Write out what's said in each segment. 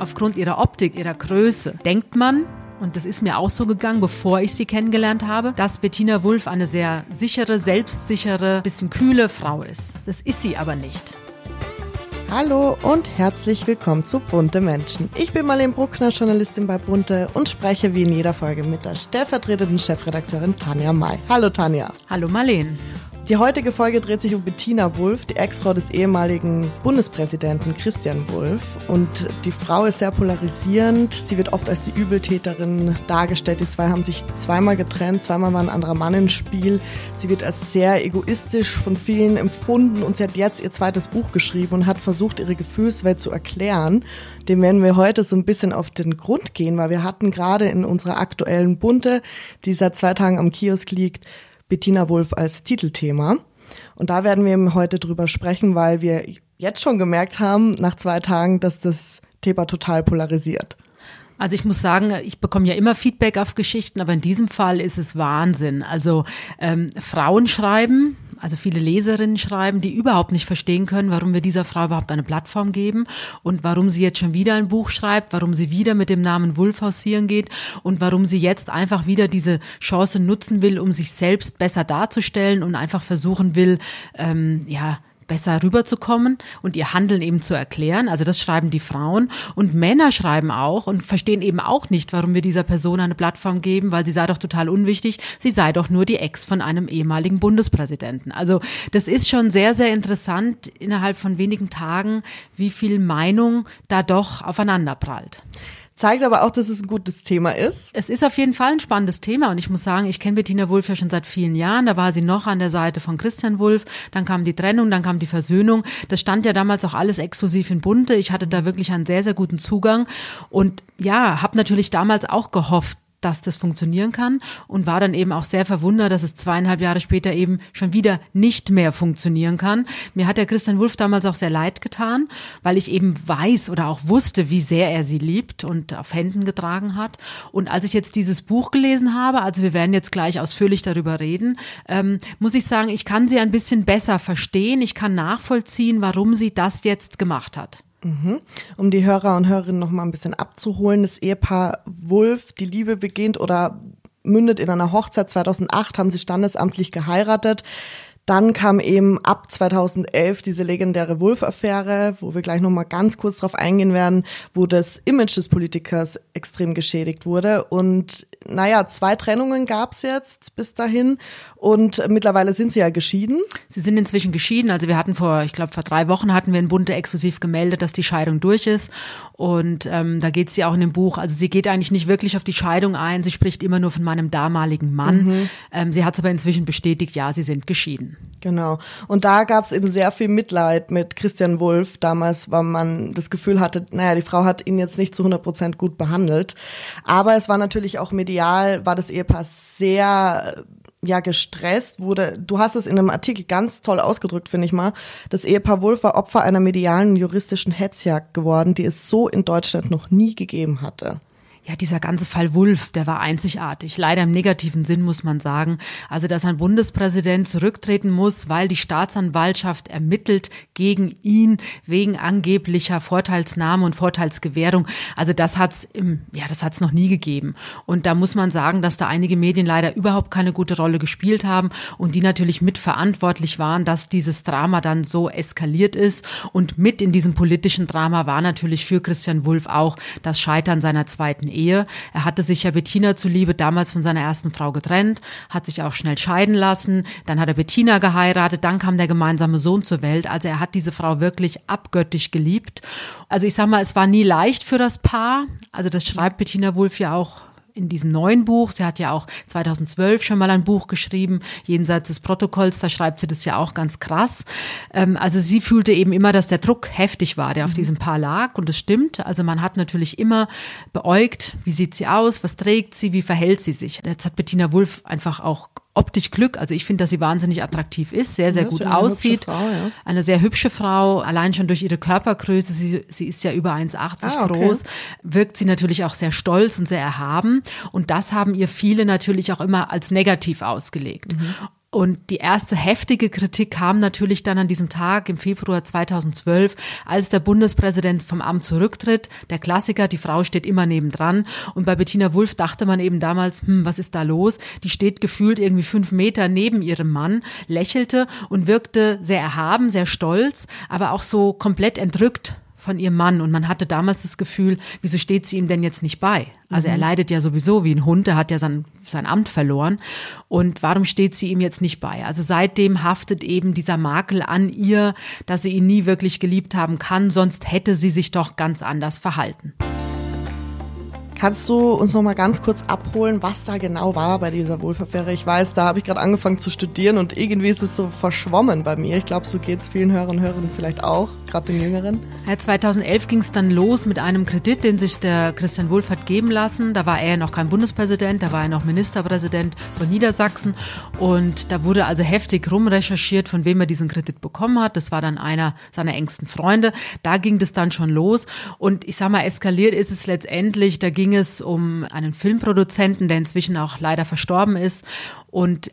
aufgrund ihrer Optik, ihrer Größe, denkt man, und das ist mir auch so gegangen, bevor ich sie kennengelernt habe, dass Bettina Wulff eine sehr sichere, selbstsichere, bisschen kühle Frau ist. Das ist sie aber nicht. Hallo und herzlich willkommen zu Bunte Menschen. Ich bin Marlene Bruckner, Journalistin bei Bunte und spreche wie in jeder Folge mit der stellvertretenden Chefredakteurin Tanja May. Hallo Tanja. Hallo Marlene. Die heutige Folge dreht sich um Bettina Wulff, die Ex-Frau des ehemaligen Bundespräsidenten Christian Wulff. Und die Frau ist sehr polarisierend. Sie wird oft als die Übeltäterin dargestellt. Die zwei haben sich zweimal getrennt, zweimal war ein anderer Mann im Spiel. Sie wird als sehr egoistisch von vielen empfunden und sie hat jetzt ihr zweites Buch geschrieben und hat versucht, ihre Gefühlswelt zu erklären. Dem werden wir heute so ein bisschen auf den Grund gehen, weil wir hatten gerade in unserer aktuellen Bunte, die seit zwei Tagen am Kiosk liegt, Bettina Wulff als Titelthema. Und da werden wir heute drüber sprechen, weil wir jetzt schon gemerkt haben, nach zwei Tagen, dass das Thema total polarisiert. Also ich muss sagen, ich bekomme ja immer Feedback auf Geschichten, aber in diesem Fall ist es Wahnsinn. Also ähm, Frauen schreiben, also viele Leserinnen schreiben, die überhaupt nicht verstehen können, warum wir dieser Frau überhaupt eine Plattform geben und warum sie jetzt schon wieder ein Buch schreibt, warum sie wieder mit dem Namen Wulf hausieren geht und warum sie jetzt einfach wieder diese Chance nutzen will, um sich selbst besser darzustellen und einfach versuchen will, ähm, ja, besser rüberzukommen und ihr Handeln eben zu erklären. Also das schreiben die Frauen und Männer schreiben auch und verstehen eben auch nicht, warum wir dieser Person eine Plattform geben, weil sie sei doch total unwichtig. Sie sei doch nur die Ex von einem ehemaligen Bundespräsidenten. Also das ist schon sehr, sehr interessant innerhalb von wenigen Tagen, wie viel Meinung da doch aufeinander prallt. Zeigt aber auch, dass es ein gutes Thema ist. Es ist auf jeden Fall ein spannendes Thema und ich muss sagen, ich kenne Bettina Wulff ja schon seit vielen Jahren. Da war sie noch an der Seite von Christian Wulff, dann kam die Trennung, dann kam die Versöhnung. Das stand ja damals auch alles exklusiv in Bunte. Ich hatte da wirklich einen sehr, sehr guten Zugang und ja, habe natürlich damals auch gehofft, dass das funktionieren kann und war dann eben auch sehr verwundert, dass es zweieinhalb Jahre später eben schon wieder nicht mehr funktionieren kann. Mir hat der Christian Wulff damals auch sehr leid getan, weil ich eben weiß oder auch wusste, wie sehr er sie liebt und auf Händen getragen hat. Und als ich jetzt dieses Buch gelesen habe, also wir werden jetzt gleich ausführlich darüber reden, ähm, muss ich sagen, ich kann sie ein bisschen besser verstehen. Ich kann nachvollziehen, warum sie das jetzt gemacht hat. Mhm. Um die Hörer und Hörerinnen noch mal ein bisschen abzuholen, das Ehepaar Wulf, die Liebe beginnt oder mündet in einer Hochzeit 2008, haben sie standesamtlich geheiratet. Dann kam eben ab 2011 diese legendäre Wulff-Affäre, wo wir gleich nochmal ganz kurz drauf eingehen werden, wo das Image des Politikers extrem geschädigt wurde. Und naja, zwei Trennungen gab's jetzt bis dahin und mittlerweile sind sie ja geschieden. Sie sind inzwischen geschieden. Also wir hatten vor, ich glaube vor drei Wochen hatten wir in Bunte exklusiv gemeldet, dass die Scheidung durch ist. Und ähm, da geht sie auch in dem Buch. Also sie geht eigentlich nicht wirklich auf die Scheidung ein. Sie spricht immer nur von meinem damaligen Mann. Mhm. Ähm, sie hat es aber inzwischen bestätigt, ja, sie sind geschieden. Genau. Und da gab es eben sehr viel Mitleid mit Christian Wulff damals, weil man das Gefühl hatte, naja, die Frau hat ihn jetzt nicht zu 100 Prozent gut behandelt. Aber es war natürlich auch medial, war das Ehepaar sehr ja gestresst wurde. Du hast es in einem Artikel ganz toll ausgedrückt, finde ich mal. Das Ehepaar Wulff war Opfer einer medialen juristischen Hetzjagd geworden, die es so in Deutschland noch nie gegeben hatte ja, dieser ganze Fall Wulff, der war einzigartig. Leider im negativen Sinn muss man sagen. Also, dass ein Bundespräsident zurücktreten muss, weil die Staatsanwaltschaft ermittelt gegen ihn wegen angeblicher Vorteilsnahme und Vorteilsgewährung. Also, das hat's im, ja, das hat's noch nie gegeben. Und da muss man sagen, dass da einige Medien leider überhaupt keine gute Rolle gespielt haben und die natürlich mitverantwortlich waren, dass dieses Drama dann so eskaliert ist. Und mit in diesem politischen Drama war natürlich für Christian Wulff auch das Scheitern seiner zweiten Ehe. Er hatte sich ja Bettina zuliebe damals von seiner ersten Frau getrennt, hat sich auch schnell scheiden lassen, dann hat er Bettina geheiratet, dann kam der gemeinsame Sohn zur Welt. Also er hat diese Frau wirklich abgöttisch geliebt. Also ich sag mal, es war nie leicht für das Paar. Also das schreibt Bettina Wulff ja auch in diesem neuen Buch. Sie hat ja auch 2012 schon mal ein Buch geschrieben, jenseits des Protokolls, da schreibt sie das ja auch ganz krass. Ähm, also sie fühlte eben immer, dass der Druck heftig war, der auf mhm. diesem Paar lag und das stimmt. Also man hat natürlich immer beäugt, wie sieht sie aus, was trägt sie, wie verhält sie sich. Jetzt hat Bettina Wulff einfach auch optisch Glück. Also ich finde, dass sie wahnsinnig attraktiv ist, sehr, sehr ja, gut aussieht. Frau, ja. Eine sehr hübsche Frau, allein schon durch ihre Körpergröße. Sie, sie ist ja über 1,80 ah, okay. groß, wirkt sie natürlich auch sehr stolz und sehr erhaben. Und das haben ihr viele natürlich auch immer als negativ ausgelegt. Mhm. Und die erste heftige Kritik kam natürlich dann an diesem Tag im Februar 2012, als der Bundespräsident vom Amt zurücktritt. Der Klassiker, die Frau steht immer nebendran. Und bei Bettina Wulff dachte man eben damals, hm, was ist da los? Die steht gefühlt irgendwie fünf Meter neben ihrem Mann, lächelte und wirkte sehr erhaben, sehr stolz, aber auch so komplett entrückt von ihrem Mann und man hatte damals das Gefühl, wieso steht sie ihm denn jetzt nicht bei? Also mhm. er leidet ja sowieso wie ein Hund, der hat ja sein, sein Amt verloren und warum steht sie ihm jetzt nicht bei? Also seitdem haftet eben dieser Makel an ihr, dass sie ihn nie wirklich geliebt haben kann, sonst hätte sie sich doch ganz anders verhalten. Kannst du uns noch mal ganz kurz abholen, was da genau war bei dieser Wohlverfähre? Ich weiß, da habe ich gerade angefangen zu studieren und irgendwie ist es so verschwommen bei mir. Ich glaube, so geht es vielen Hörern und Hörerinnen vielleicht auch, gerade den Jüngeren. Ja, 2011 ging es dann los mit einem Kredit, den sich der Christian Wulff hat geben lassen. Da war er noch kein Bundespräsident, da war er noch Ministerpräsident von Niedersachsen und da wurde also heftig rumrecherchiert, von wem er diesen Kredit bekommen hat. Das war dann einer seiner engsten Freunde. Da ging das dann schon los und ich sag mal, eskaliert ist es letztendlich. Da ging ging es um einen Filmproduzenten, der inzwischen auch leider verstorben ist. Und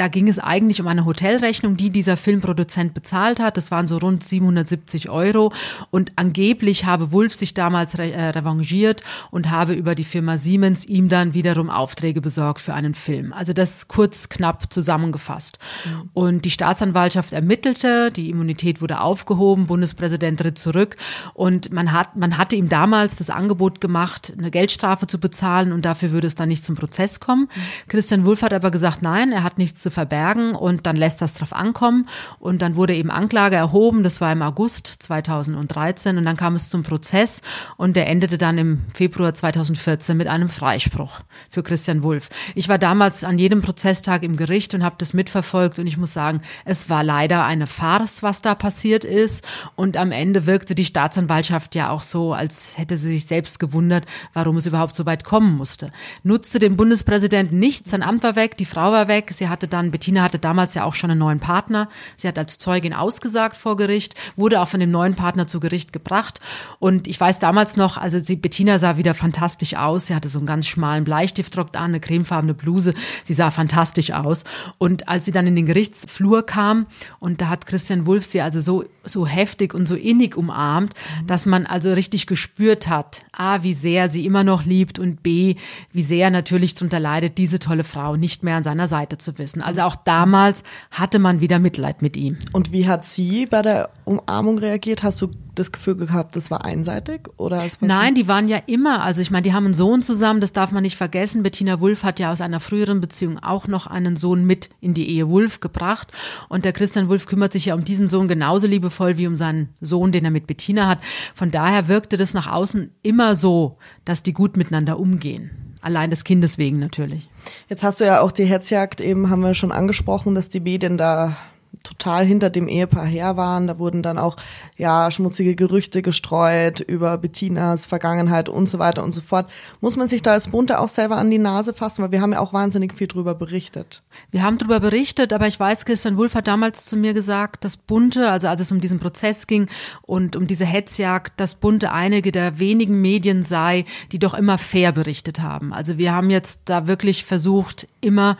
da ging es eigentlich um eine Hotelrechnung, die dieser Filmproduzent bezahlt hat. Das waren so rund 770 Euro. Und angeblich habe Wulff sich damals re äh, revanchiert und habe über die Firma Siemens ihm dann wiederum Aufträge besorgt für einen Film. Also das kurz knapp zusammengefasst. Mhm. Und die Staatsanwaltschaft ermittelte, die Immunität wurde aufgehoben, Bundespräsident tritt zurück und man hat, man hatte ihm damals das Angebot gemacht, eine Geldstrafe zu bezahlen und dafür würde es dann nicht zum Prozess kommen. Mhm. Christian Wulff hat aber gesagt, nein, er hat nichts zu verbergen und dann lässt das drauf ankommen. Und dann wurde eben Anklage erhoben, das war im August 2013 und dann kam es zum Prozess und der endete dann im Februar 2014 mit einem Freispruch für Christian Wulff. Ich war damals an jedem Prozesstag im Gericht und habe das mitverfolgt und ich muss sagen, es war leider eine Farce, was da passiert ist und am Ende wirkte die Staatsanwaltschaft ja auch so, als hätte sie sich selbst gewundert, warum es überhaupt so weit kommen musste. Nutzte dem Bundespräsidenten nichts, sein Amt war weg, die Frau war weg, sie hatte dann dann, Bettina hatte damals ja auch schon einen neuen Partner. Sie hat als Zeugin ausgesagt vor Gericht, wurde auch von dem neuen Partner zu Gericht gebracht. Und ich weiß damals noch, also sie, Bettina sah wieder fantastisch aus. Sie hatte so einen ganz schmalen Bleistiftrock an, eine cremefarbene Bluse. Sie sah fantastisch aus. Und als sie dann in den Gerichtsflur kam und da hat Christian Wulff sie also so, so heftig und so innig umarmt, mhm. dass man also richtig gespürt hat, A, wie sehr sie immer noch liebt und B, wie sehr natürlich darunter leidet, diese tolle Frau nicht mehr an seiner Seite zu wissen. Also auch damals hatte man wieder Mitleid mit ihm. Und wie hat sie bei der Umarmung reagiert? Hast du das Gefühl gehabt, das war einseitig oder? Nein, die waren ja immer, also ich meine, die haben einen Sohn zusammen, das darf man nicht vergessen. Bettina Wulff hat ja aus einer früheren Beziehung auch noch einen Sohn mit in die Ehe Wulff gebracht und der Christian Wulff kümmert sich ja um diesen Sohn genauso liebevoll wie um seinen Sohn, den er mit Bettina hat. Von daher wirkte das nach außen immer so, dass die gut miteinander umgehen. Allein des Kindes wegen natürlich. Jetzt hast du ja auch die Hetzjagd eben, haben wir schon angesprochen, dass die Medien da total hinter dem Ehepaar her waren. Da wurden dann auch ja schmutzige Gerüchte gestreut über Bettinas Vergangenheit und so weiter und so fort. Muss man sich da als Bunte auch selber an die Nase fassen, weil wir haben ja auch wahnsinnig viel drüber berichtet. Wir haben drüber berichtet, aber ich weiß, Christian Wulff hat damals zu mir gesagt, dass Bunte, also als es um diesen Prozess ging und um diese Hetzjagd, dass Bunte einige der wenigen Medien sei, die doch immer fair berichtet haben. Also wir haben jetzt da wirklich versucht, immer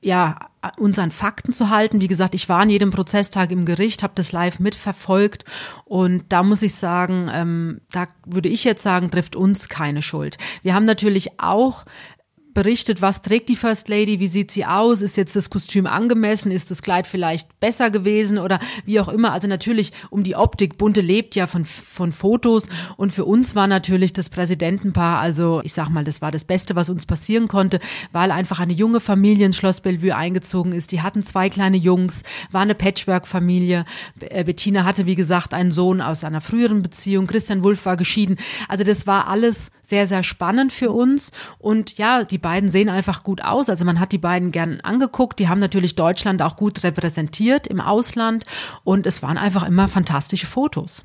ja, uns Fakten zu halten. Wie gesagt, ich war an jedem Prozesstag im Gericht, habe das live mitverfolgt und da muss ich sagen, ähm, da würde ich jetzt sagen, trifft uns keine Schuld. Wir haben natürlich auch berichtet, was trägt die First Lady, wie sieht sie aus, ist jetzt das Kostüm angemessen, ist das Kleid vielleicht besser gewesen oder wie auch immer. Also natürlich um die Optik. Bunte lebt ja von, von Fotos und für uns war natürlich das Präsidentenpaar, also ich sag mal, das war das Beste, was uns passieren konnte, weil einfach eine junge Familie in Schloss Bellevue eingezogen ist. Die hatten zwei kleine Jungs, war eine Patchwork-Familie. Äh, Bettina hatte, wie gesagt, einen Sohn aus einer früheren Beziehung. Christian Wulff war geschieden. Also das war alles sehr, sehr spannend für uns und ja, die beiden sehen einfach gut aus. Also man hat die beiden gern angeguckt. Die haben natürlich Deutschland auch gut repräsentiert im Ausland und es waren einfach immer fantastische Fotos.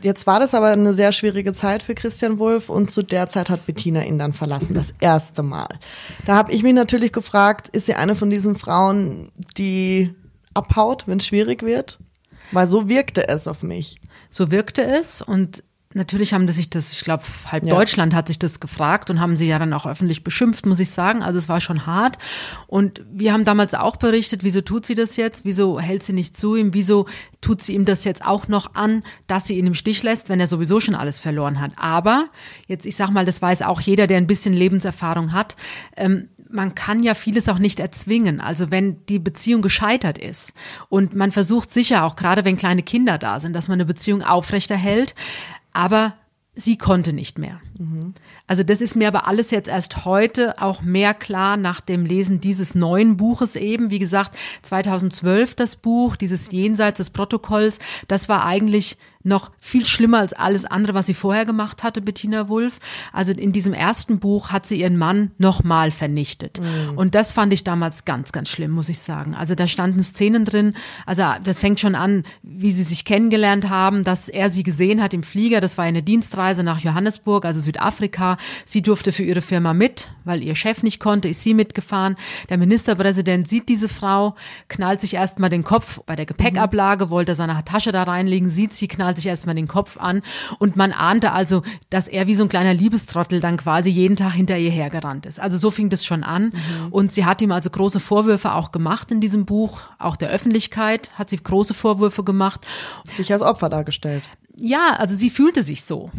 Jetzt war das aber eine sehr schwierige Zeit für Christian Wulff und zu der Zeit hat Bettina ihn dann verlassen, das erste Mal. Da habe ich mich natürlich gefragt, ist sie eine von diesen Frauen, die abhaut, wenn es schwierig wird? Weil so wirkte es auf mich. So wirkte es und natürlich haben sich das, ich glaube, halb ja. Deutschland hat sich das gefragt und haben sie ja dann auch öffentlich beschimpft, muss ich sagen. Also es war schon hart. Und wir haben damals auch berichtet, wieso tut sie das jetzt? Wieso hält sie nicht zu ihm? Wieso tut sie ihm das jetzt auch noch an, dass sie ihn im Stich lässt, wenn er sowieso schon alles verloren hat? Aber jetzt, ich sag mal, das weiß auch jeder, der ein bisschen Lebenserfahrung hat. Ähm, man kann ja vieles auch nicht erzwingen. Also wenn die Beziehung gescheitert ist und man versucht sicher, auch gerade wenn kleine Kinder da sind, dass man eine Beziehung aufrechterhält, aber sie konnte nicht mehr. Mhm. Also das ist mir aber alles jetzt erst heute auch mehr klar nach dem Lesen dieses neuen Buches eben. Wie gesagt, 2012 das Buch, dieses Jenseits des Protokolls, das war eigentlich noch viel schlimmer als alles andere, was sie vorher gemacht hatte, Bettina Wulff. Also in diesem ersten Buch hat sie ihren Mann nochmal vernichtet. Mhm. Und das fand ich damals ganz, ganz schlimm, muss ich sagen. Also da standen Szenen drin, also das fängt schon an, wie sie sich kennengelernt haben, dass er sie gesehen hat im Flieger. Das war eine Dienstreise nach Johannesburg, also Südafrika. Sie durfte für ihre Firma mit, weil ihr Chef nicht konnte, ist sie mitgefahren. Der Ministerpräsident sieht diese Frau, knallt sich erstmal den Kopf bei der Gepäckablage, wollte seine Tasche da reinlegen, sieht sie, knallt sich erstmal den Kopf an und man ahnte also, dass er wie so ein kleiner Liebestrottel dann quasi jeden Tag hinter ihr hergerannt ist. Also so fing das schon an mhm. und sie hat ihm also große Vorwürfe auch gemacht in diesem Buch, auch der Öffentlichkeit hat sie große Vorwürfe gemacht. Sich als Opfer dargestellt. Ja, also sie fühlte sich so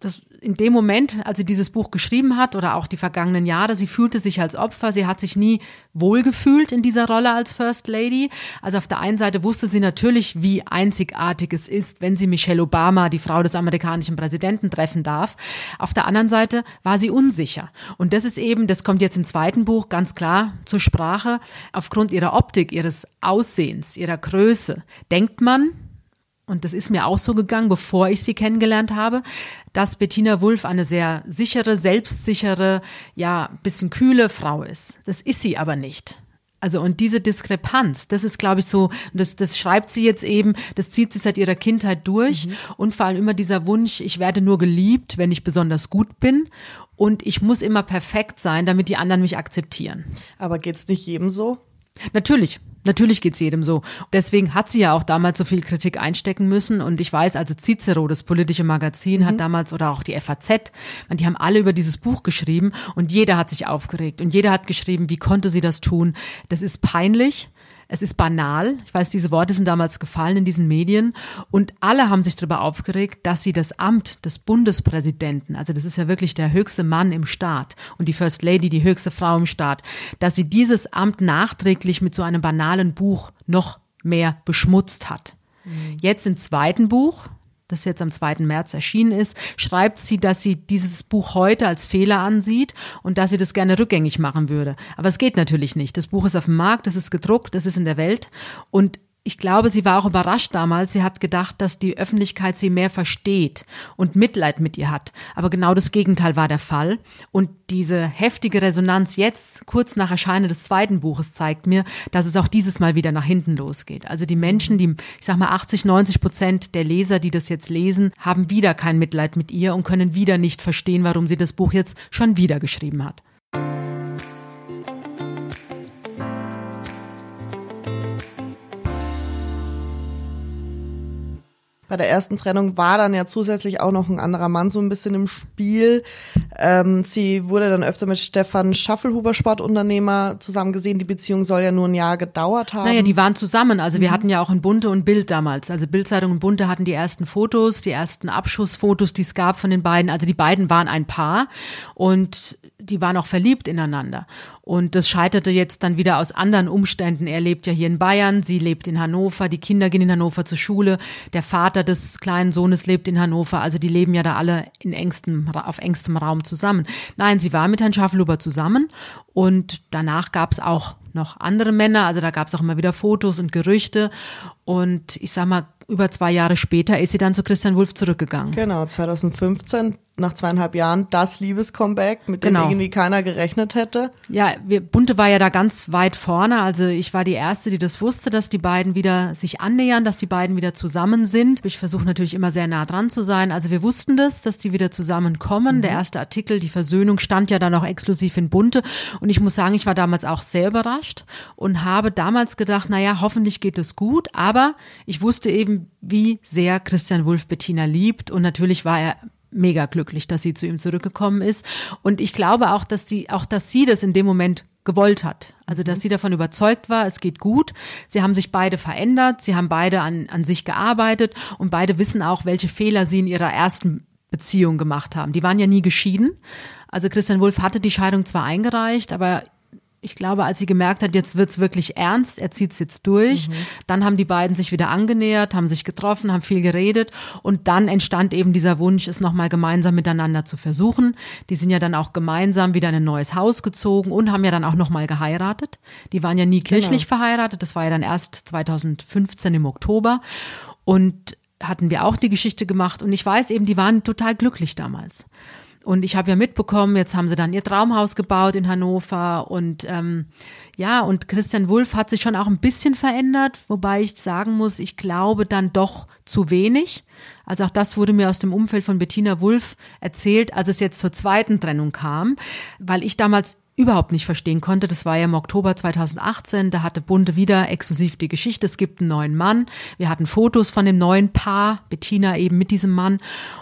das in dem Moment, als sie dieses Buch geschrieben hat oder auch die vergangenen Jahre, sie fühlte sich als Opfer, sie hat sich nie wohlgefühlt in dieser Rolle als First Lady. Also auf der einen Seite wusste sie natürlich, wie einzigartig es ist, wenn sie Michelle Obama, die Frau des amerikanischen Präsidenten, treffen darf. Auf der anderen Seite war sie unsicher. Und das ist eben, das kommt jetzt im zweiten Buch ganz klar zur Sprache, aufgrund ihrer Optik, ihres Aussehens, ihrer Größe, denkt man, und das ist mir auch so gegangen, bevor ich sie kennengelernt habe, dass Bettina Wulff eine sehr sichere, selbstsichere, ja, bisschen kühle Frau ist. Das ist sie aber nicht. Also und diese Diskrepanz, das ist, glaube ich, so, das, das schreibt sie jetzt eben, das zieht sie seit ihrer Kindheit durch mhm. und vor allem immer dieser Wunsch, ich werde nur geliebt, wenn ich besonders gut bin und ich muss immer perfekt sein, damit die anderen mich akzeptieren. Aber geht's nicht jedem so? Natürlich, Natürlich geht's jedem so. Deswegen hat sie ja auch damals so viel Kritik einstecken müssen. Und ich weiß, also Cicero, das politische Magazin, mhm. hat damals oder auch die FAZ, die haben alle über dieses Buch geschrieben und jeder hat sich aufgeregt und jeder hat geschrieben, wie konnte sie das tun? Das ist peinlich. Es ist banal. Ich weiß, diese Worte sind damals gefallen in diesen Medien. Und alle haben sich darüber aufgeregt, dass sie das Amt des Bundespräsidenten, also das ist ja wirklich der höchste Mann im Staat und die First Lady, die höchste Frau im Staat, dass sie dieses Amt nachträglich mit so einem banalen Buch noch mehr beschmutzt hat. Mhm. Jetzt im zweiten Buch, das jetzt am 2. März erschienen ist, schreibt sie, dass sie dieses Buch heute als Fehler ansieht und dass sie das gerne rückgängig machen würde. Aber es geht natürlich nicht. Das Buch ist auf dem Markt, es ist gedruckt, es ist in der Welt und ich glaube, sie war auch überrascht damals. Sie hat gedacht, dass die Öffentlichkeit sie mehr versteht und Mitleid mit ihr hat. Aber genau das Gegenteil war der Fall. Und diese heftige Resonanz jetzt, kurz nach Erscheinen des zweiten Buches, zeigt mir, dass es auch dieses Mal wieder nach hinten losgeht. Also die Menschen, die, ich sag mal, 80, 90 Prozent der Leser, die das jetzt lesen, haben wieder kein Mitleid mit ihr und können wieder nicht verstehen, warum sie das Buch jetzt schon wieder geschrieben hat. Bei der ersten Trennung war dann ja zusätzlich auch noch ein anderer Mann so ein bisschen im Spiel. Ähm, sie wurde dann öfter mit Stefan Schaffelhuber, Sportunternehmer, zusammen gesehen. Die Beziehung soll ja nur ein Jahr gedauert haben. Naja, die waren zusammen. Also mhm. wir hatten ja auch ein Bunte und Bild damals. Also Bildzeitung und Bunte hatten die ersten Fotos, die ersten Abschussfotos, die es gab von den beiden. Also die beiden waren ein Paar und die waren auch verliebt ineinander. Und das scheiterte jetzt dann wieder aus anderen Umständen. Er lebt ja hier in Bayern, sie lebt in Hannover, die Kinder gehen in Hannover zur Schule, der Vater des kleinen Sohnes lebt in Hannover, also die leben ja da alle in engstem, auf engstem Raum zusammen. Nein, sie war mit Herrn Schaffelhuber zusammen und danach gab es auch noch andere Männer, also da gab es auch immer wieder Fotos und Gerüchte. Und ich sag mal, über zwei Jahre später ist sie dann zu Christian Wulff zurückgegangen. Genau, 2015 nach zweieinhalb Jahren das Liebescomeback, mit dem genau. irgendwie keiner gerechnet hätte. Ja, wir, Bunte war ja da ganz weit vorne. Also ich war die Erste, die das wusste, dass die beiden wieder sich annähern, dass die beiden wieder zusammen sind. Ich versuche natürlich immer sehr nah dran zu sein. Also wir wussten das, dass die wieder zusammenkommen. Mhm. Der erste Artikel, die Versöhnung, stand ja dann auch exklusiv in Bunte. Und ich muss sagen, ich war damals auch sehr überrascht und habe damals gedacht, naja, hoffentlich geht es gut. Aber ich wusste eben, wie sehr Christian Wulff Bettina liebt. Und natürlich war er mega glücklich, dass sie zu ihm zurückgekommen ist. Und ich glaube auch, dass sie, auch dass sie das in dem Moment gewollt hat. Also, dass mhm. sie davon überzeugt war, es geht gut. Sie haben sich beide verändert. Sie haben beide an, an sich gearbeitet und beide wissen auch, welche Fehler sie in ihrer ersten Beziehung gemacht haben. Die waren ja nie geschieden. Also Christian Wulff hatte die Scheidung zwar eingereicht, aber ich glaube, als sie gemerkt hat, jetzt wird's wirklich ernst, er zieht's jetzt durch, mhm. dann haben die beiden sich wieder angenähert, haben sich getroffen, haben viel geredet und dann entstand eben dieser Wunsch, es nochmal gemeinsam miteinander zu versuchen. Die sind ja dann auch gemeinsam wieder in ein neues Haus gezogen und haben ja dann auch nochmal geheiratet. Die waren ja nie kirchlich genau. verheiratet, das war ja dann erst 2015 im Oktober und hatten wir auch die Geschichte gemacht und ich weiß eben, die waren total glücklich damals. Und ich habe ja mitbekommen, jetzt haben sie dann ihr Traumhaus gebaut in Hannover und ähm, ja, und Christian Wulff hat sich schon auch ein bisschen verändert, wobei ich sagen muss, ich glaube dann doch zu wenig. Also auch das wurde mir aus dem Umfeld von Bettina Wulff erzählt, als es jetzt zur zweiten Trennung kam, weil ich damals überhaupt nicht verstehen konnte. Das war ja im Oktober 2018. Da hatte Bunte wieder exklusiv die Geschichte. Es gibt einen neuen Mann. Wir hatten Fotos von dem neuen Paar, Bettina eben mit diesem Mann.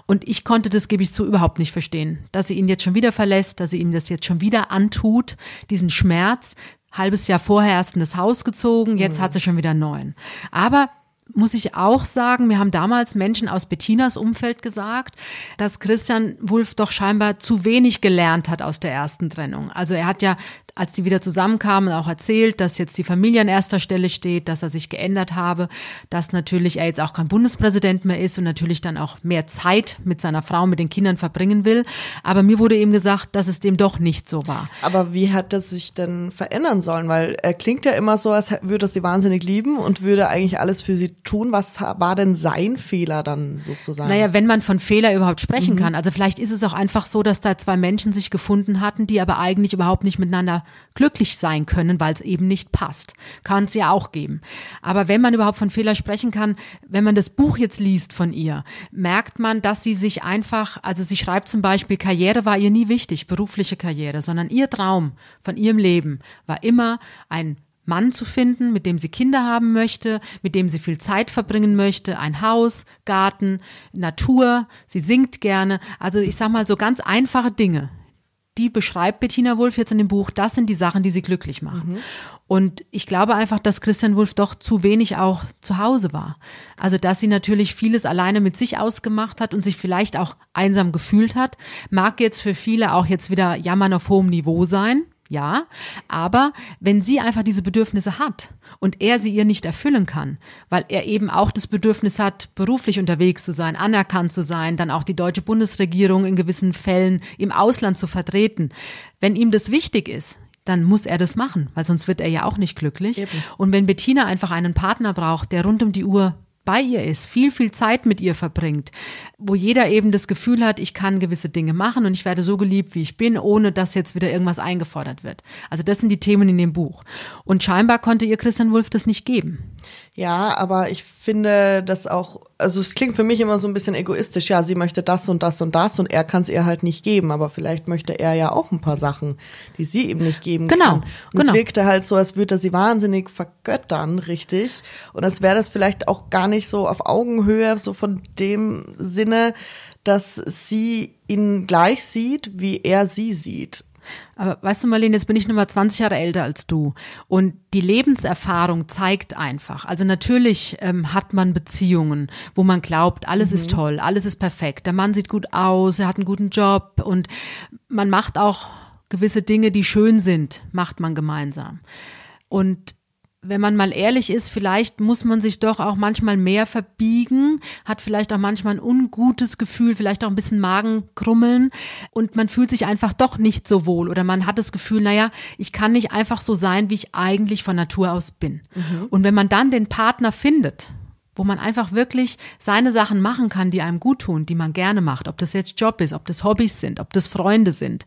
Und ich konnte das, gebe ich zu, überhaupt nicht verstehen. Dass sie ihn jetzt schon wieder verlässt, dass sie ihm das jetzt schon wieder antut, diesen Schmerz. Halbes Jahr vorher erst in das Haus gezogen, jetzt mhm. hat sie schon wieder einen neuen. Aber muss ich auch sagen, mir haben damals Menschen aus Bettinas Umfeld gesagt, dass Christian Wulff doch scheinbar zu wenig gelernt hat aus der ersten Trennung. Also er hat ja als die wieder zusammenkamen, auch erzählt, dass jetzt die Familie an erster Stelle steht, dass er sich geändert habe, dass natürlich er jetzt auch kein Bundespräsident mehr ist und natürlich dann auch mehr Zeit mit seiner Frau, mit den Kindern verbringen will. Aber mir wurde eben gesagt, dass es dem doch nicht so war. Aber wie hat das sich denn verändern sollen? Weil er klingt ja immer so, als würde er sie wahnsinnig lieben und würde eigentlich alles für sie tun. Was war denn sein Fehler dann sozusagen? Naja, wenn man von Fehler überhaupt sprechen mhm. kann. Also vielleicht ist es auch einfach so, dass da zwei Menschen sich gefunden hatten, die aber eigentlich überhaupt nicht miteinander glücklich sein können, weil es eben nicht passt. Kann es ja auch geben. Aber wenn man überhaupt von Fehler sprechen kann, wenn man das Buch jetzt liest von ihr, merkt man, dass sie sich einfach, also sie schreibt zum Beispiel, Karriere war ihr nie wichtig, berufliche Karriere, sondern ihr Traum von ihrem Leben war immer ein Mann zu finden, mit dem sie Kinder haben möchte, mit dem sie viel Zeit verbringen möchte, ein Haus, Garten, Natur, sie singt gerne. Also ich sag mal so ganz einfache Dinge, die beschreibt Bettina Wulff jetzt in dem Buch, das sind die Sachen, die sie glücklich machen. Mhm. Und ich glaube einfach, dass Christian Wulff doch zu wenig auch zu Hause war. Also, dass sie natürlich vieles alleine mit sich ausgemacht hat und sich vielleicht auch einsam gefühlt hat, mag jetzt für viele auch jetzt wieder Jammern auf hohem Niveau sein ja, aber wenn sie einfach diese Bedürfnisse hat und er sie ihr nicht erfüllen kann, weil er eben auch das Bedürfnis hat, beruflich unterwegs zu sein, anerkannt zu sein, dann auch die deutsche Bundesregierung in gewissen Fällen im Ausland zu vertreten, wenn ihm das wichtig ist, dann muss er das machen, weil sonst wird er ja auch nicht glücklich. Eben. Und wenn Bettina einfach einen Partner braucht, der rund um die Uhr bei ihr ist, viel, viel Zeit mit ihr verbringt, wo jeder eben das Gefühl hat, ich kann gewisse Dinge machen und ich werde so geliebt, wie ich bin, ohne dass jetzt wieder irgendwas eingefordert wird. Also das sind die Themen in dem Buch. Und scheinbar konnte ihr Christian Wulff das nicht geben. Ja, aber ich finde das auch, also es klingt für mich immer so ein bisschen egoistisch. Ja, sie möchte das und das und das und er kann es ihr halt nicht geben, aber vielleicht möchte er ja auch ein paar Sachen, die sie ihm nicht geben genau, kann. Und genau. es wirkte halt so, als würde er sie wahnsinnig vergöttern, richtig. Und als wäre das vielleicht auch gar nicht so auf Augenhöhe, so von dem Sinne, dass sie ihn gleich sieht, wie er sie sieht. Aber weißt du, Marlene, jetzt bin ich nochmal 20 Jahre älter als du. Und die Lebenserfahrung zeigt einfach. Also natürlich ähm, hat man Beziehungen, wo man glaubt, alles mhm. ist toll, alles ist perfekt. Der Mann sieht gut aus, er hat einen guten Job und man macht auch gewisse Dinge, die schön sind, macht man gemeinsam. Und wenn man mal ehrlich ist, vielleicht muss man sich doch auch manchmal mehr verbiegen, hat vielleicht auch manchmal ein ungutes Gefühl, vielleicht auch ein bisschen Magenkrummeln und man fühlt sich einfach doch nicht so wohl oder man hat das Gefühl, naja, ich kann nicht einfach so sein, wie ich eigentlich von Natur aus bin. Mhm. Und wenn man dann den Partner findet, wo man einfach wirklich seine Sachen machen kann, die einem gut tun, die man gerne macht, ob das jetzt Job ist, ob das Hobbys sind, ob das Freunde sind.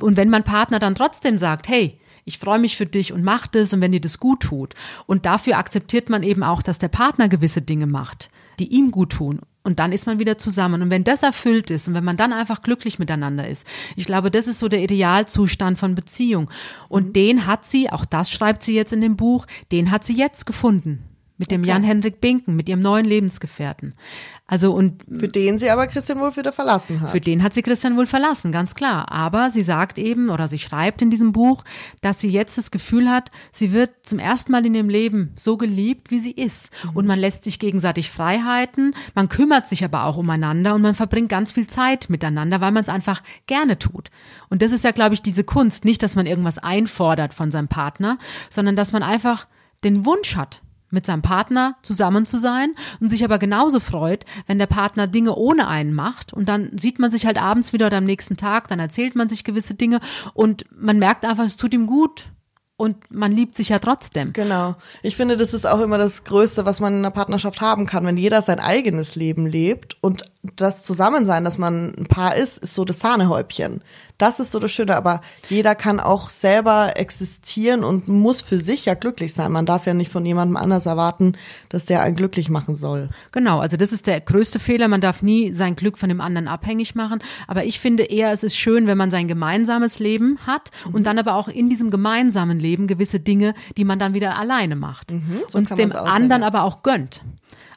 Und wenn mein Partner dann trotzdem sagt, hey, ich freue mich für dich und mach das und wenn dir das gut tut. Und dafür akzeptiert man eben auch, dass der Partner gewisse Dinge macht, die ihm gut tun. Und dann ist man wieder zusammen. Und wenn das erfüllt ist und wenn man dann einfach glücklich miteinander ist, ich glaube, das ist so der Idealzustand von Beziehung. Und mhm. den hat sie, auch das schreibt sie jetzt in dem Buch, den hat sie jetzt gefunden mit dem okay. Jan-Hendrik Binken, mit ihrem neuen Lebensgefährten. Also und für den sie aber Christian Wulff wieder verlassen hat. Für den hat sie Christian Wulff verlassen, ganz klar. Aber sie sagt eben oder sie schreibt in diesem Buch, dass sie jetzt das Gefühl hat, sie wird zum ersten Mal in ihrem Leben so geliebt, wie sie ist. Mhm. Und man lässt sich gegenseitig Freiheiten, man kümmert sich aber auch umeinander und man verbringt ganz viel Zeit miteinander, weil man es einfach gerne tut. Und das ist ja, glaube ich, diese Kunst, nicht, dass man irgendwas einfordert von seinem Partner, sondern dass man einfach den Wunsch hat, mit seinem Partner zusammen zu sein und sich aber genauso freut, wenn der Partner Dinge ohne einen macht und dann sieht man sich halt abends wieder oder am nächsten Tag, dann erzählt man sich gewisse Dinge und man merkt einfach, es tut ihm gut und man liebt sich ja trotzdem. Genau. Ich finde, das ist auch immer das Größte, was man in einer Partnerschaft haben kann, wenn jeder sein eigenes Leben lebt und das Zusammensein, dass man ein Paar ist, ist so das Sahnehäubchen. Das ist so das Schöne, aber jeder kann auch selber existieren und muss für sich ja glücklich sein. Man darf ja nicht von jemandem anders erwarten, dass der einen glücklich machen soll. Genau, also das ist der größte Fehler. Man darf nie sein Glück von dem anderen abhängig machen. Aber ich finde eher, es ist schön, wenn man sein gemeinsames Leben hat mhm. und dann aber auch in diesem gemeinsamen Leben gewisse Dinge, die man dann wieder alleine macht. Mhm, so und dem anderen aber auch gönnt.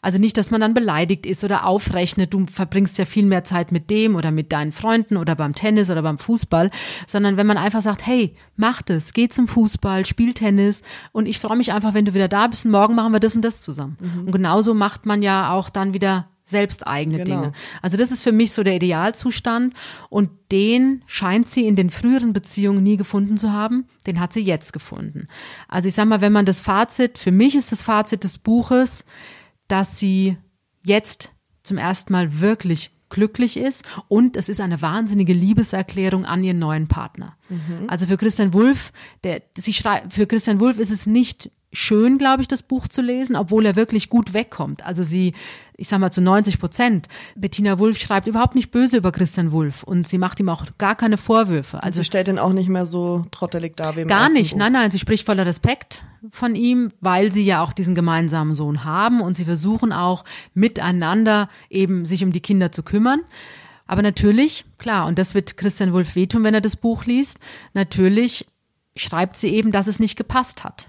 Also nicht, dass man dann beleidigt ist oder aufrechnet, du verbringst ja viel mehr Zeit mit dem oder mit deinen Freunden oder beim Tennis oder beim Fußball, sondern wenn man einfach sagt, hey, mach das, geh zum Fußball, spiel Tennis und ich freue mich einfach, wenn du wieder da bist und morgen machen wir das und das zusammen. Mhm. Und genauso macht man ja auch dann wieder selbst eigene genau. Dinge. Also das ist für mich so der Idealzustand und den scheint sie in den früheren Beziehungen nie gefunden zu haben. Den hat sie jetzt gefunden. Also ich sag mal, wenn man das Fazit, für mich ist das Fazit des Buches, dass sie jetzt zum ersten Mal wirklich glücklich ist und es ist eine wahnsinnige Liebeserklärung an ihren neuen Partner. Mhm. Also für Christian Wulff, der, sie schreibt, für Christian Wulff ist es nicht schön, glaube ich, das Buch zu lesen, obwohl er wirklich gut wegkommt. Also sie, ich sag mal zu 90 Prozent. Bettina Wulff schreibt überhaupt nicht böse über Christian Wulff und sie macht ihm auch gar keine Vorwürfe. Also sie stellt ihn auch nicht mehr so trottelig da wie im Gar nicht, Buch. nein, nein, sie spricht voller Respekt von ihm, weil sie ja auch diesen gemeinsamen Sohn haben und sie versuchen auch miteinander eben sich um die Kinder zu kümmern. Aber natürlich, klar, und das wird Christian Wulff wehtun, wenn er das Buch liest, natürlich schreibt sie eben, dass es nicht gepasst hat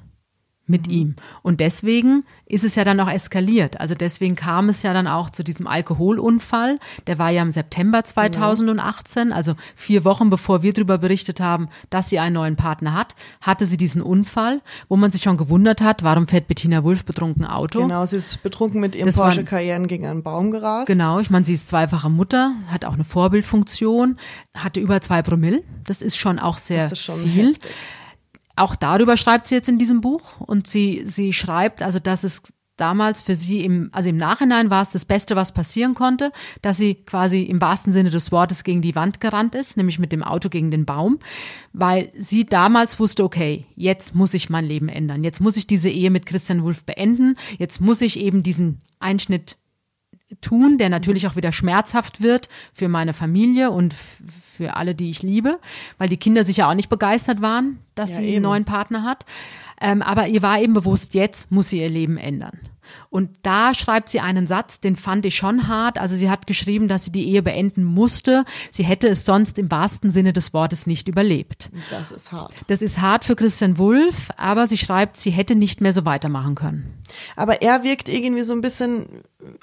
mit mhm. ihm. Und deswegen ist es ja dann auch eskaliert. Also deswegen kam es ja dann auch zu diesem Alkoholunfall. Der war ja im September 2018, genau. also vier Wochen bevor wir darüber berichtet haben, dass sie einen neuen Partner hat, hatte sie diesen Unfall, wo man sich schon gewundert hat, warum fährt Bettina Wulff betrunken Auto. Genau, sie ist betrunken mit ihrem das Porsche Cayenne gegen einen Baum gerast. Genau, ich meine, sie ist zweifache Mutter, hat auch eine Vorbildfunktion, hatte über zwei Promille. Das ist schon auch sehr schon viel. Heftig. Auch darüber schreibt sie jetzt in diesem Buch und sie, sie schreibt, also dass es damals für sie im, also im Nachhinein war es das Beste, was passieren konnte, dass sie quasi im wahrsten Sinne des Wortes gegen die Wand gerannt ist, nämlich mit dem Auto gegen den Baum, weil sie damals wusste, okay, jetzt muss ich mein Leben ändern, jetzt muss ich diese Ehe mit Christian Wulff beenden, jetzt muss ich eben diesen Einschnitt tun, der natürlich auch wieder schmerzhaft wird für meine Familie und für alle, die ich liebe, weil die Kinder sicher auch nicht begeistert waren, dass ja, sie eben. einen neuen Partner hat. Ähm, aber ihr war eben bewusst, jetzt muss sie ihr Leben ändern. Und da schreibt sie einen Satz, den fand ich schon hart. Also sie hat geschrieben, dass sie die Ehe beenden musste. Sie hätte es sonst im wahrsten Sinne des Wortes nicht überlebt. Das ist hart. Das ist hart für Christian Wulff, aber sie schreibt, sie hätte nicht mehr so weitermachen können. Aber er wirkt irgendwie so ein bisschen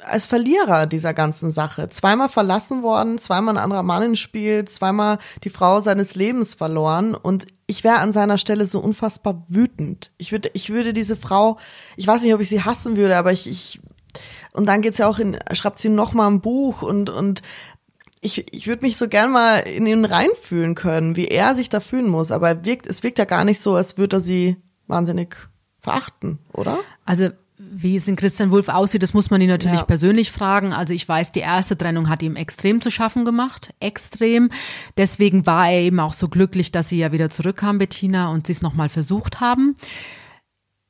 als Verlierer dieser ganzen Sache. Zweimal verlassen worden, zweimal ein anderer Mann ins Spiel, zweimal die Frau seines Lebens verloren und ich wäre an seiner Stelle so unfassbar wütend. Ich würde, ich würde diese Frau, ich weiß nicht, ob ich sie hassen würde, aber ich, ich und dann geht's ja auch in, schreibt sie noch mal ein Buch und und ich, ich würde mich so gern mal in ihn reinfühlen können, wie er sich da fühlen muss. Aber wirkt, es wirkt ja gar nicht so, als würde er sie wahnsinnig verachten, oder? Also wie es in Christian Wulff aussieht, das muss man ihn natürlich ja. persönlich fragen. Also ich weiß, die erste Trennung hat ihm extrem zu schaffen gemacht, extrem. Deswegen war er eben auch so glücklich, dass sie ja wieder zurückkam, Bettina, und sie es nochmal versucht haben.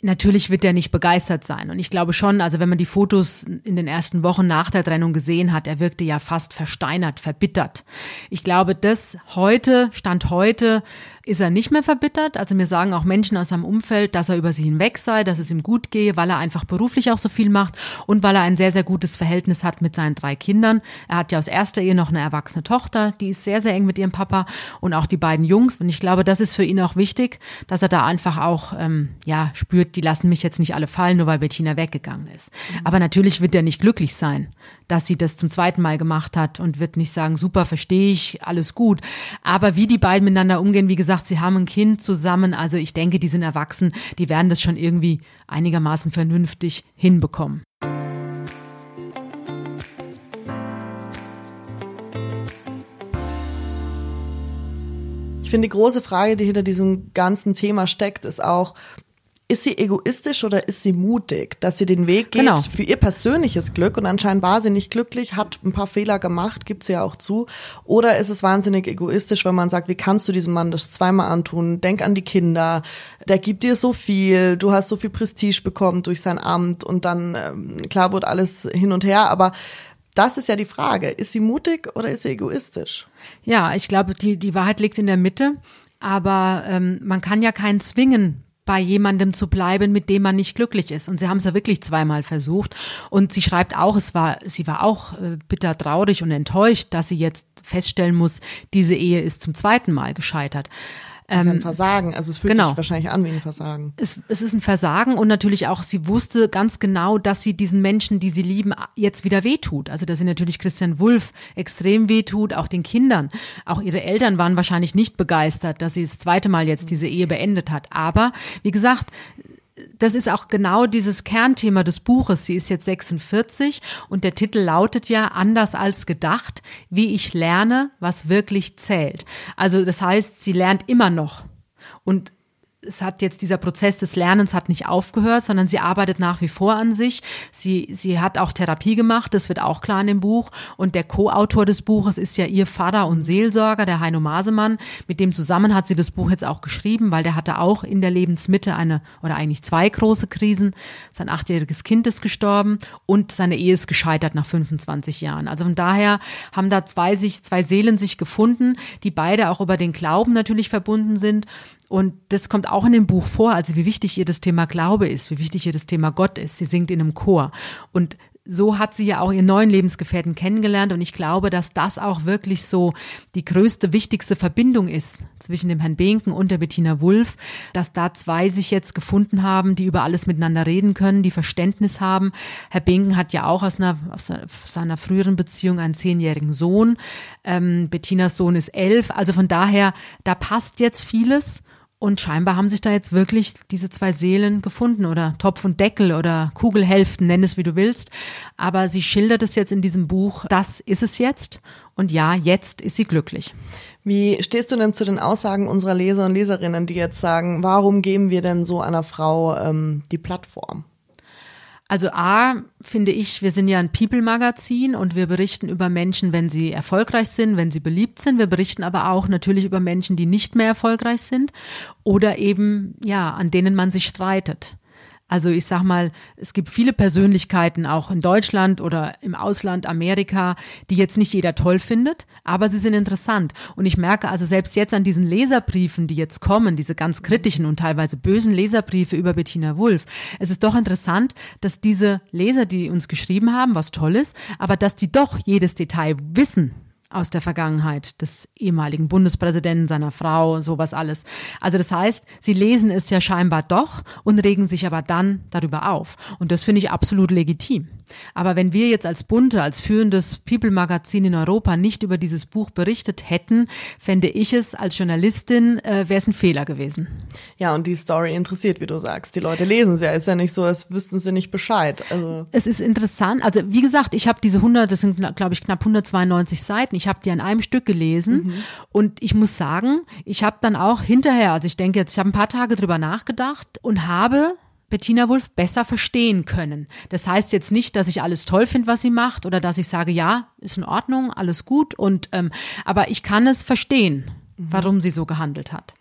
Natürlich wird er nicht begeistert sein. Und ich glaube schon, also wenn man die Fotos in den ersten Wochen nach der Trennung gesehen hat, er wirkte ja fast versteinert, verbittert. Ich glaube, das heute, Stand heute, ist er nicht mehr verbittert. Also mir sagen auch Menschen aus seinem Umfeld, dass er über sie hinweg sei, dass es ihm gut gehe, weil er einfach beruflich auch so viel macht und weil er ein sehr, sehr gutes Verhältnis hat mit seinen drei Kindern. Er hat ja aus erster Ehe noch eine erwachsene Tochter, die ist sehr, sehr eng mit ihrem Papa und auch die beiden Jungs. Und ich glaube, das ist für ihn auch wichtig, dass er da einfach auch ähm, ja spürt, die lassen mich jetzt nicht alle fallen, nur weil Bettina weggegangen ist. Aber natürlich wird er nicht glücklich sein, dass sie das zum zweiten Mal gemacht hat und wird nicht sagen, super, verstehe ich, alles gut. Aber wie die beiden miteinander umgehen, wie gesagt, sie haben ein Kind zusammen. Also ich denke, die sind erwachsen, die werden das schon irgendwie einigermaßen vernünftig hinbekommen. Ich finde, die große Frage, die hinter diesem ganzen Thema steckt, ist auch, ist sie egoistisch oder ist sie mutig, dass sie den Weg geht genau. für ihr persönliches Glück und anscheinend war sie nicht glücklich, hat ein paar Fehler gemacht, gibt sie ja auch zu, oder ist es wahnsinnig egoistisch, wenn man sagt, wie kannst du diesem Mann das zweimal antun? Denk an die Kinder, der gibt dir so viel, du hast so viel Prestige bekommen durch sein Amt und dann ähm, klar wurde alles hin und her, aber das ist ja die Frage. Ist sie mutig oder ist sie egoistisch? Ja, ich glaube, die, die Wahrheit liegt in der Mitte. Aber ähm, man kann ja keinen zwingen, bei jemandem zu bleiben, mit dem man nicht glücklich ist. Und sie haben es ja wirklich zweimal versucht. Und sie schreibt auch, es war, sie war auch äh, bitter traurig und enttäuscht, dass sie jetzt feststellen muss, diese Ehe ist zum zweiten Mal gescheitert. Das ist ein ähm, Versagen. Also es fühlt genau. sich wahrscheinlich an wie ein Versagen. Es, es ist ein Versagen und natürlich auch, sie wusste ganz genau, dass sie diesen Menschen, die sie lieben, jetzt wieder wehtut. Also dass sie natürlich Christian Wulff extrem wehtut, auch den Kindern. Auch ihre Eltern waren wahrscheinlich nicht begeistert, dass sie das zweite Mal jetzt diese Ehe beendet hat. Aber wie gesagt, das ist auch genau dieses Kernthema des Buches. Sie ist jetzt 46 und der Titel lautet ja anders als gedacht, wie ich lerne, was wirklich zählt. Also das heißt, sie lernt immer noch. Und es hat jetzt dieser Prozess des Lernens hat nicht aufgehört, sondern sie arbeitet nach wie vor an sich. Sie, sie hat auch Therapie gemacht, das wird auch klar in dem Buch. Und der Co-Autor des Buches ist ja ihr Vater und Seelsorger, der Heino Masemann. Mit dem zusammen hat sie das Buch jetzt auch geschrieben, weil der hatte auch in der Lebensmitte eine oder eigentlich zwei große Krisen. Sein achtjähriges Kind ist gestorben und seine Ehe ist gescheitert nach 25 Jahren. Also von daher haben da zwei sich, zwei Seelen sich gefunden, die beide auch über den Glauben natürlich verbunden sind. Und das kommt auch in dem Buch vor, also wie wichtig ihr das Thema Glaube ist, wie wichtig ihr das Thema Gott ist. Sie singt in einem Chor. Und so hat sie ja auch ihren neuen Lebensgefährten kennengelernt und ich glaube, dass das auch wirklich so die größte, wichtigste Verbindung ist zwischen dem Herrn Behnken und der Bettina Wulff, dass da zwei sich jetzt gefunden haben, die über alles miteinander reden können, die Verständnis haben. Herr Behnken hat ja auch aus, einer, aus seiner früheren Beziehung einen zehnjährigen Sohn. Ähm, Bettinas Sohn ist elf. Also von daher, da passt jetzt vieles. Und scheinbar haben sich da jetzt wirklich diese zwei Seelen gefunden oder Topf und Deckel oder Kugelhälften, nenn es wie du willst. Aber sie schildert es jetzt in diesem Buch, das ist es jetzt. Und ja, jetzt ist sie glücklich. Wie stehst du denn zu den Aussagen unserer Leser und Leserinnen, die jetzt sagen, warum geben wir denn so einer Frau ähm, die Plattform? Also A, finde ich, wir sind ja ein People-Magazin und wir berichten über Menschen, wenn sie erfolgreich sind, wenn sie beliebt sind. Wir berichten aber auch natürlich über Menschen, die nicht mehr erfolgreich sind oder eben, ja, an denen man sich streitet. Also ich sag mal, es gibt viele Persönlichkeiten auch in Deutschland oder im Ausland, Amerika, die jetzt nicht jeder toll findet, aber sie sind interessant. Und ich merke also selbst jetzt an diesen Leserbriefen, die jetzt kommen, diese ganz kritischen und teilweise bösen Leserbriefe über Bettina Wulff, es ist doch interessant, dass diese Leser, die uns geschrieben haben, was toll ist, aber dass die doch jedes Detail wissen aus der Vergangenheit des ehemaligen Bundespräsidenten, seiner Frau, sowas alles. Also das heißt, sie lesen es ja scheinbar doch und regen sich aber dann darüber auf. Und das finde ich absolut legitim. Aber wenn wir jetzt als Bunte, als führendes People-Magazin in Europa nicht über dieses Buch berichtet hätten, fände ich es als Journalistin, äh, wäre es ein Fehler gewesen. Ja, und die Story interessiert, wie du sagst. Die Leute lesen sie ja. Ist ja nicht so, als wüssten sie nicht Bescheid. Also es ist interessant. Also wie gesagt, ich habe diese 100, das sind glaube ich knapp 192 Seiten. Ich habe die an einem Stück gelesen mhm. und ich muss sagen, ich habe dann auch hinterher, also ich denke jetzt, ich habe ein paar Tage drüber nachgedacht und habe Bettina Wulff besser verstehen können. Das heißt jetzt nicht, dass ich alles toll finde, was sie macht, oder dass ich sage, ja, ist in Ordnung, alles gut, und ähm, aber ich kann es verstehen, mhm. warum sie so gehandelt hat.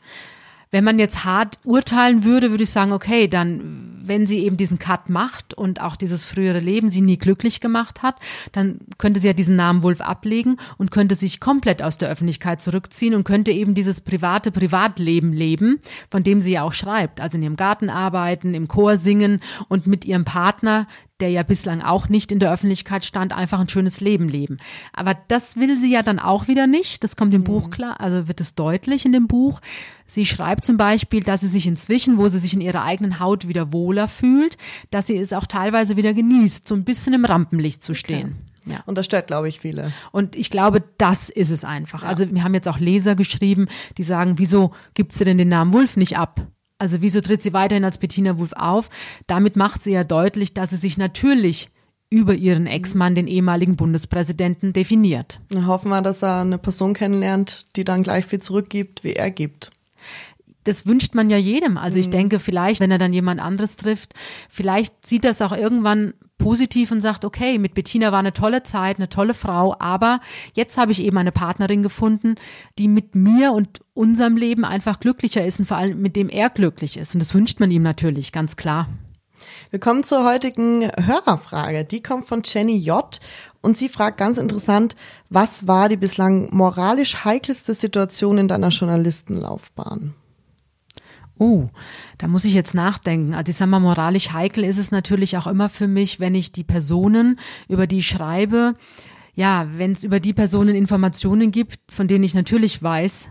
Wenn man jetzt hart urteilen würde, würde ich sagen, okay, dann, wenn sie eben diesen Cut macht und auch dieses frühere Leben sie nie glücklich gemacht hat, dann könnte sie ja diesen Namen Wolf ablegen und könnte sich komplett aus der Öffentlichkeit zurückziehen und könnte eben dieses private Privatleben leben, von dem sie ja auch schreibt. Also in ihrem Garten arbeiten, im Chor singen und mit ihrem Partner der ja bislang auch nicht in der Öffentlichkeit stand, einfach ein schönes Leben leben. Aber das will sie ja dann auch wieder nicht. Das kommt im mhm. Buch klar, also wird es deutlich in dem Buch. Sie schreibt zum Beispiel, dass sie sich inzwischen, wo sie sich in ihrer eigenen Haut wieder wohler fühlt, dass sie es auch teilweise wieder genießt, so ein bisschen im Rampenlicht zu stehen. Okay. Ja. Und das stört, glaube ich, viele. Und ich glaube, das ist es einfach. Ja. Also wir haben jetzt auch Leser geschrieben, die sagen, wieso gibt sie denn den Namen Wolf nicht ab? Also wieso tritt sie weiterhin als Bettina Wulff auf? Damit macht sie ja deutlich, dass sie sich natürlich über ihren Ex-Mann, den ehemaligen Bundespräsidenten, definiert. Dann hoffen wir, dass er eine Person kennenlernt, die dann gleich viel zurückgibt, wie er gibt. Das wünscht man ja jedem. Also ich mhm. denke, vielleicht, wenn er dann jemand anderes trifft, vielleicht sieht das auch irgendwann positiv und sagt, okay, mit Bettina war eine tolle Zeit, eine tolle Frau, aber jetzt habe ich eben eine Partnerin gefunden, die mit mir und unserem Leben einfach glücklicher ist und vor allem mit dem er glücklich ist. Und das wünscht man ihm natürlich, ganz klar. Wir kommen zur heutigen Hörerfrage. Die kommt von Jenny J. Und sie fragt ganz interessant, was war die bislang moralisch heikelste Situation in deiner Journalistenlaufbahn? Oh, da muss ich jetzt nachdenken. Also ich sag mal, moralisch heikel ist es natürlich auch immer für mich, wenn ich die Personen, über die ich schreibe, ja, wenn es über die Personen Informationen gibt, von denen ich natürlich weiß,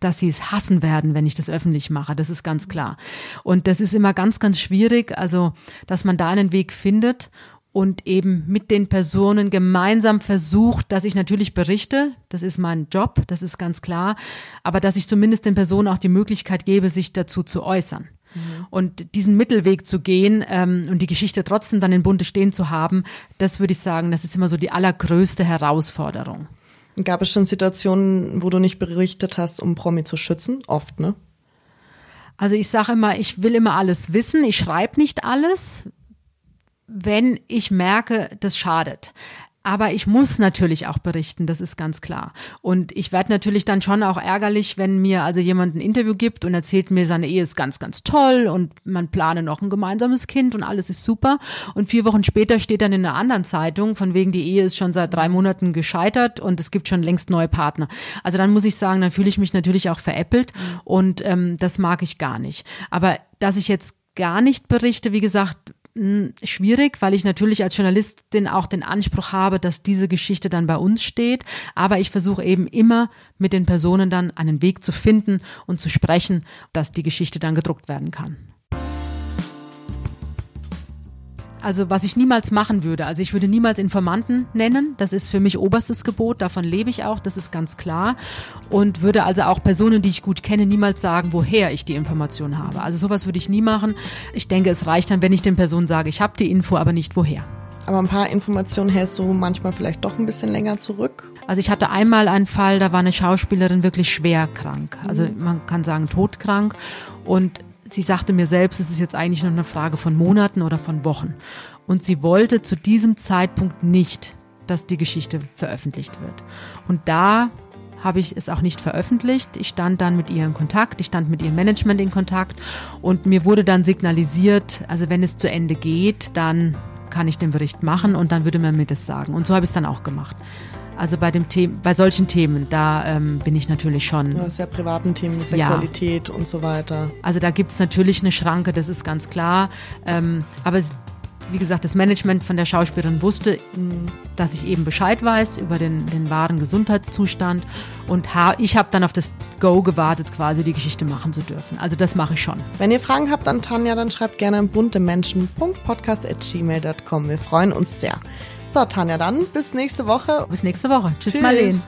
dass sie es hassen werden, wenn ich das öffentlich mache. Das ist ganz klar. Und das ist immer ganz, ganz schwierig, also, dass man da einen Weg findet und eben mit den Personen gemeinsam versucht, dass ich natürlich berichte, das ist mein Job, das ist ganz klar, aber dass ich zumindest den Personen auch die Möglichkeit gebe, sich dazu zu äußern. Mhm. Und diesen Mittelweg zu gehen ähm, und die Geschichte trotzdem dann in Bunte stehen zu haben, das würde ich sagen, das ist immer so die allergrößte Herausforderung. Gab es schon Situationen, wo du nicht berichtet hast, um Promi zu schützen? Oft, ne? Also ich sage immer, ich will immer alles wissen. Ich schreibe nicht alles wenn ich merke, das schadet. Aber ich muss natürlich auch berichten, das ist ganz klar. Und ich werde natürlich dann schon auch ärgerlich, wenn mir also jemand ein Interview gibt und erzählt mir, seine Ehe ist ganz, ganz toll und man plane noch ein gemeinsames Kind und alles ist super. Und vier Wochen später steht dann in einer anderen Zeitung, von wegen die Ehe ist schon seit drei Monaten gescheitert und es gibt schon längst neue Partner. Also dann muss ich sagen, dann fühle ich mich natürlich auch veräppelt mhm. und ähm, das mag ich gar nicht. Aber dass ich jetzt gar nicht berichte, wie gesagt, schwierig, weil ich natürlich als Journalistin auch den Anspruch habe, dass diese Geschichte dann bei uns steht. Aber ich versuche eben immer mit den Personen dann einen Weg zu finden und zu sprechen, dass die Geschichte dann gedruckt werden kann. Also was ich niemals machen würde. Also ich würde niemals Informanten nennen. Das ist für mich oberstes Gebot. Davon lebe ich auch. Das ist ganz klar. Und würde also auch Personen, die ich gut kenne, niemals sagen, woher ich die Information habe. Also sowas würde ich nie machen. Ich denke, es reicht dann, wenn ich den Personen sage, ich habe die Info, aber nicht woher. Aber ein paar Informationen hältst du manchmal vielleicht doch ein bisschen länger zurück. Also ich hatte einmal einen Fall, da war eine Schauspielerin wirklich schwer krank. Also man kann sagen todkrank. Und sie sagte mir selbst, es ist jetzt eigentlich nur eine Frage von Monaten oder von Wochen. Und sie wollte zu diesem Zeitpunkt nicht, dass die Geschichte veröffentlicht wird. Und da habe ich es auch nicht veröffentlicht. Ich stand dann mit ihr in Kontakt, ich stand mit ihrem Management in Kontakt und mir wurde dann signalisiert, also wenn es zu Ende geht, dann kann ich den Bericht machen und dann würde man mir das sagen. Und so habe ich es dann auch gemacht. Also bei dem Thema, bei solchen Themen, da ähm, bin ich natürlich schon. Ja, sehr privaten Themen, Sexualität ja. und so weiter. Also da gibt es natürlich eine Schranke, das ist ganz klar. Ähm, aber es, wie gesagt, das Management von der Schauspielerin wusste, dass ich eben Bescheid weiß über den, den wahren Gesundheitszustand. Und ha ich habe dann auf das Go gewartet, quasi die Geschichte machen zu dürfen. Also das mache ich schon. Wenn ihr Fragen habt an Tanja, dann schreibt gerne an buntemenschen.podcast.gmail.com. Wir freuen uns sehr. So, Tanja, dann bis nächste Woche. Bis nächste Woche. Tschüss, Tschüss. Marlene.